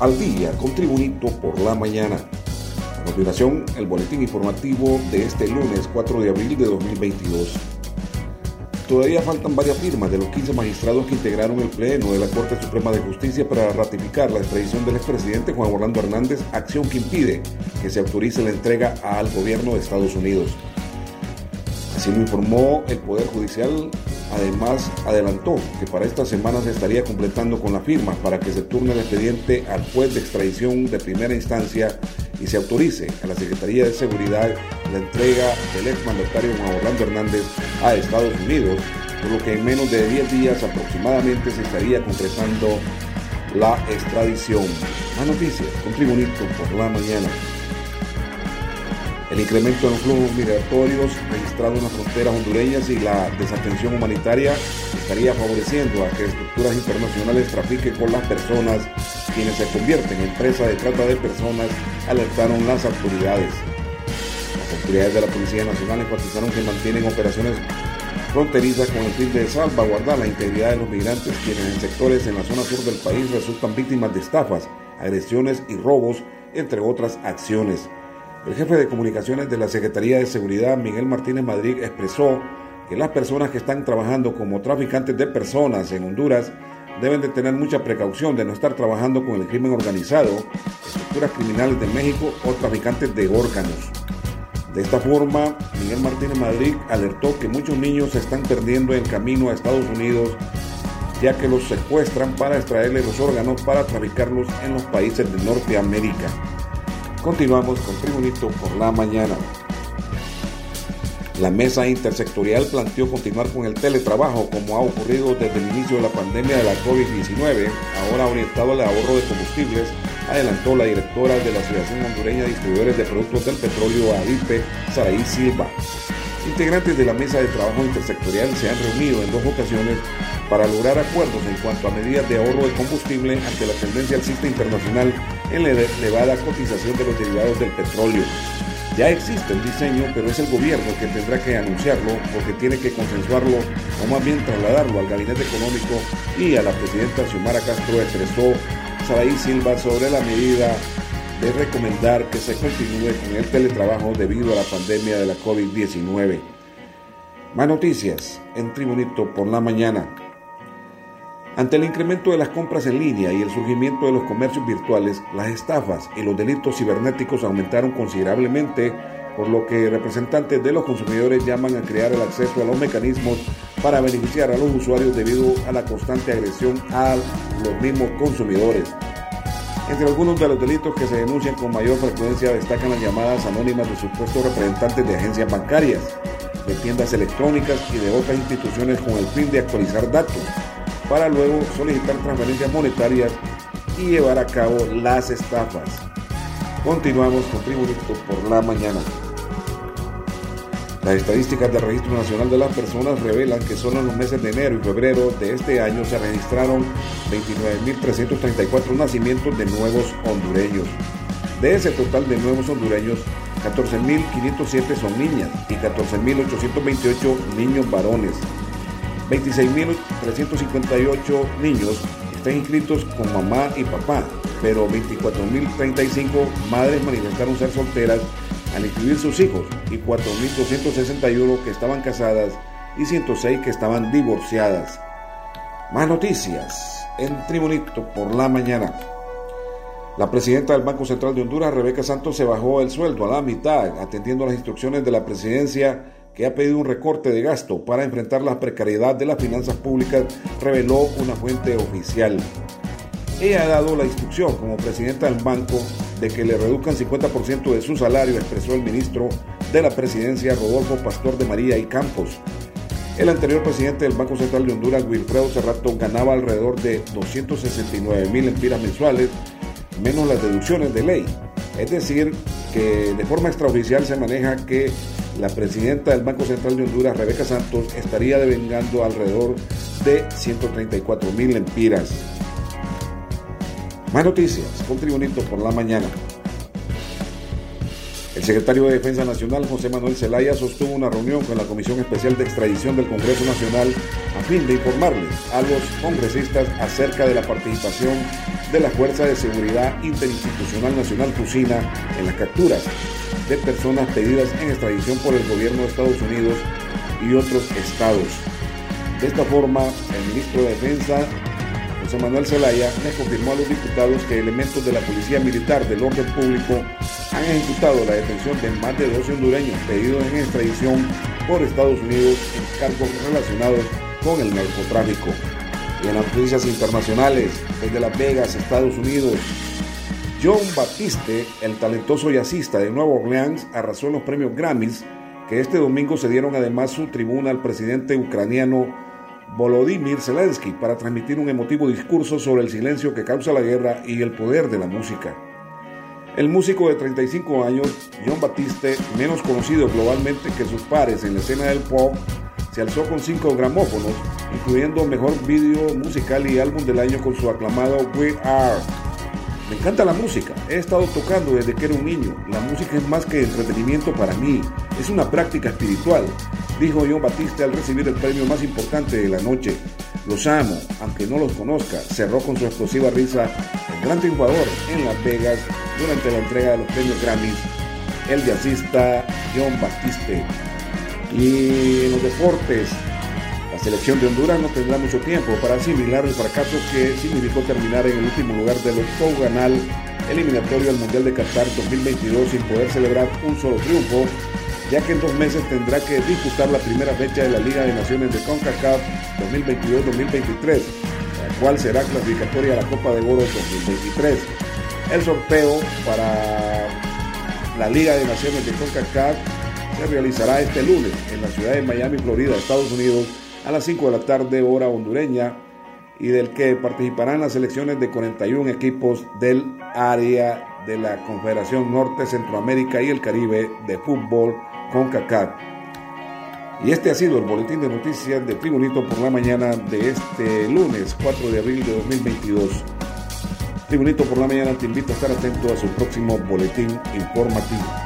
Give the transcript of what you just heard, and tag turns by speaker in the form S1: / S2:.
S1: al día con Tribunito por la mañana. A continuación, el boletín informativo de este lunes 4 de abril de 2022. Todavía faltan varias firmas de los 15 magistrados que integraron el Pleno de la Corte Suprema de Justicia para ratificar la extradición del expresidente Juan Orlando Hernández, acción que impide que se autorice la entrega al gobierno de Estados Unidos. Así lo informó el Poder Judicial Además, adelantó que para esta semana se estaría completando con las firmas para que se turne el expediente al juez de extradición de primera instancia y se autorice a la Secretaría de Seguridad la entrega del exmandatario Juan Orlando Hernández a Estados Unidos, por lo que en menos de 10 días aproximadamente se estaría concretando la extradición. Más noticias con Tribunito por la mañana. El incremento en los flujos migratorios registrados en las fronteras hondureñas y la desatención humanitaria estaría favoreciendo a que estructuras internacionales trafiquen con las personas, quienes se convierten en presa de trata de personas, alertaron las autoridades. Las autoridades de la Policía Nacional enfatizaron que mantienen operaciones fronterizas con el fin de salvaguardar la integridad de los migrantes quienes en sectores en la zona sur del país resultan víctimas de estafas, agresiones y robos, entre otras acciones. El jefe de comunicaciones de la Secretaría de Seguridad, Miguel Martínez Madrid, expresó que las personas que están trabajando como traficantes de personas en Honduras deben de tener mucha precaución de no estar trabajando con el crimen organizado, estructuras criminales de México o traficantes de órganos. De esta forma, Miguel Martínez Madrid alertó que muchos niños se están perdiendo en camino a Estados Unidos ya que los secuestran para extraerles los órganos para traficarlos en los países de Norteamérica. Continuamos con Tribunito por la mañana. La mesa intersectorial planteó continuar con el teletrabajo como ha ocurrido desde el inicio de la pandemia de la COVID-19, ahora orientado al ahorro de combustibles, adelantó la directora de la Asociación Hondureña de Distribuidores de Productos del Petróleo, ADIPE, Saraí Silva. Integrantes de la mesa de trabajo intersectorial se han reunido en dos ocasiones para lograr acuerdos en cuanto a medidas de ahorro de combustible ante la tendencia alcista internacional en la elevada cotización de los derivados del petróleo. Ya existe el diseño, pero es el gobierno que tendrá que anunciarlo porque tiene que consensuarlo o más bien trasladarlo al gabinete económico y a la presidenta Xiomara Castro expresó Saraí Silva sobre la medida de recomendar que se continúe con el teletrabajo debido a la pandemia de la COVID-19. Más noticias en Tribunito por la mañana. Ante el incremento de las compras en línea y el surgimiento de los comercios virtuales, las estafas y los delitos cibernéticos aumentaron considerablemente, por lo que representantes de los consumidores llaman a crear el acceso a los mecanismos para beneficiar a los usuarios debido a la constante agresión a los mismos consumidores. Entre algunos de los delitos que se denuncian con mayor frecuencia destacan las llamadas anónimas de supuestos representantes de agencias bancarias, de tiendas electrónicas y de otras instituciones con el fin de actualizar datos para luego solicitar transferencias monetarias y llevar a cabo las estafas. Continuamos con Tribunito por la mañana. Las estadísticas del Registro Nacional de las Personas revelan que solo en los meses de enero y febrero de este año se registraron 29.334 nacimientos de nuevos hondureños. De ese total de nuevos hondureños, 14.507 son niñas y 14.828 niños varones. 26.358 niños están inscritos con mamá y papá, pero 24.035 madres manifestaron ser solteras al inscribir sus hijos y 4.261 que estaban casadas y 106 que estaban divorciadas. Más noticias en Tribunito por la mañana. La presidenta del Banco Central de Honduras, Rebeca Santos, se bajó el sueldo a la mitad, atendiendo las instrucciones de la presidencia que ha pedido un recorte de gasto para enfrentar la precariedad de las finanzas públicas, reveló una fuente oficial. Ella ha dado la instrucción como presidenta del banco de que le reduzcan 50% de su salario, expresó el ministro de la presidencia Rodolfo Pastor de María y Campos. El anterior presidente del Banco Central de Honduras, Wilfredo Cerrato, ganaba alrededor de 269 mil empiras mensuales, menos las deducciones de ley. Es decir, que de forma extraoficial se maneja que la presidenta del Banco Central de Honduras, Rebeca Santos, estaría devengando alrededor de 134 mil empiras. Más noticias con Tribunito por la mañana. El secretario de Defensa Nacional, José Manuel Zelaya, sostuvo una reunión con la Comisión Especial de Extradición del Congreso Nacional a fin de informarles a los congresistas acerca de la participación de la Fuerza de Seguridad Interinstitucional Nacional Fusina en las capturas de personas pedidas en extradición por el gobierno de Estados Unidos y otros estados. De esta forma, el ministro de Defensa, José Manuel Zelaya, le confirmó a los diputados que elementos de la Policía Militar del Orden Público han ejecutado la detención de más de 12 hondureños pedidos en extradición por Estados Unidos en cargos relacionados con el narcotráfico. Y en las noticias internacionales, desde Las Vegas, Estados Unidos, John Batiste, el talentoso jazzista de Nueva Orleans, arrasó en los premios Grammys, que este domingo se dieron además su tribuna al presidente ucraniano Volodymyr Zelensky para transmitir un emotivo discurso sobre el silencio que causa la guerra y el poder de la música. El músico de 35 años, John Batiste, menos conocido globalmente que sus pares en la escena del pop, se alzó con cinco gramófonos, incluyendo mejor vídeo musical y álbum del año con su aclamado We Are. Me encanta la música, he estado tocando desde que era un niño. La música es más que entretenimiento para mí, es una práctica espiritual, dijo John Batiste al recibir el premio más importante de la noche. Los amo, aunque no los conozca, cerró con su explosiva risa el gran triunfador en Las Vegas durante la entrega de los premios Grammys, el jazzista John Batiste. Y en los deportes, selección de Honduras no tendrá mucho tiempo para asimilar el fracaso que significó terminar en el último lugar del octogonal eliminatorio al Mundial de Qatar 2022 sin poder celebrar un solo triunfo, ya que en dos meses tendrá que disputar la primera fecha de la Liga de Naciones de CONCACAF 2022-2023, la cual será clasificatoria a la Copa de Oro 2023. El sorteo para la Liga de Naciones de CONCACAF se realizará este lunes en la ciudad de Miami, Florida, Estados Unidos, a las 5 de la tarde hora hondureña y del que participarán las selecciones de 41 equipos del área de la Confederación Norte, Centroamérica y el Caribe de fútbol CONCACAF. Y este ha sido el boletín de noticias de Tribunito por la mañana de este lunes 4 de abril de 2022. Tribunito por la mañana te invito a estar atento a su próximo boletín informativo.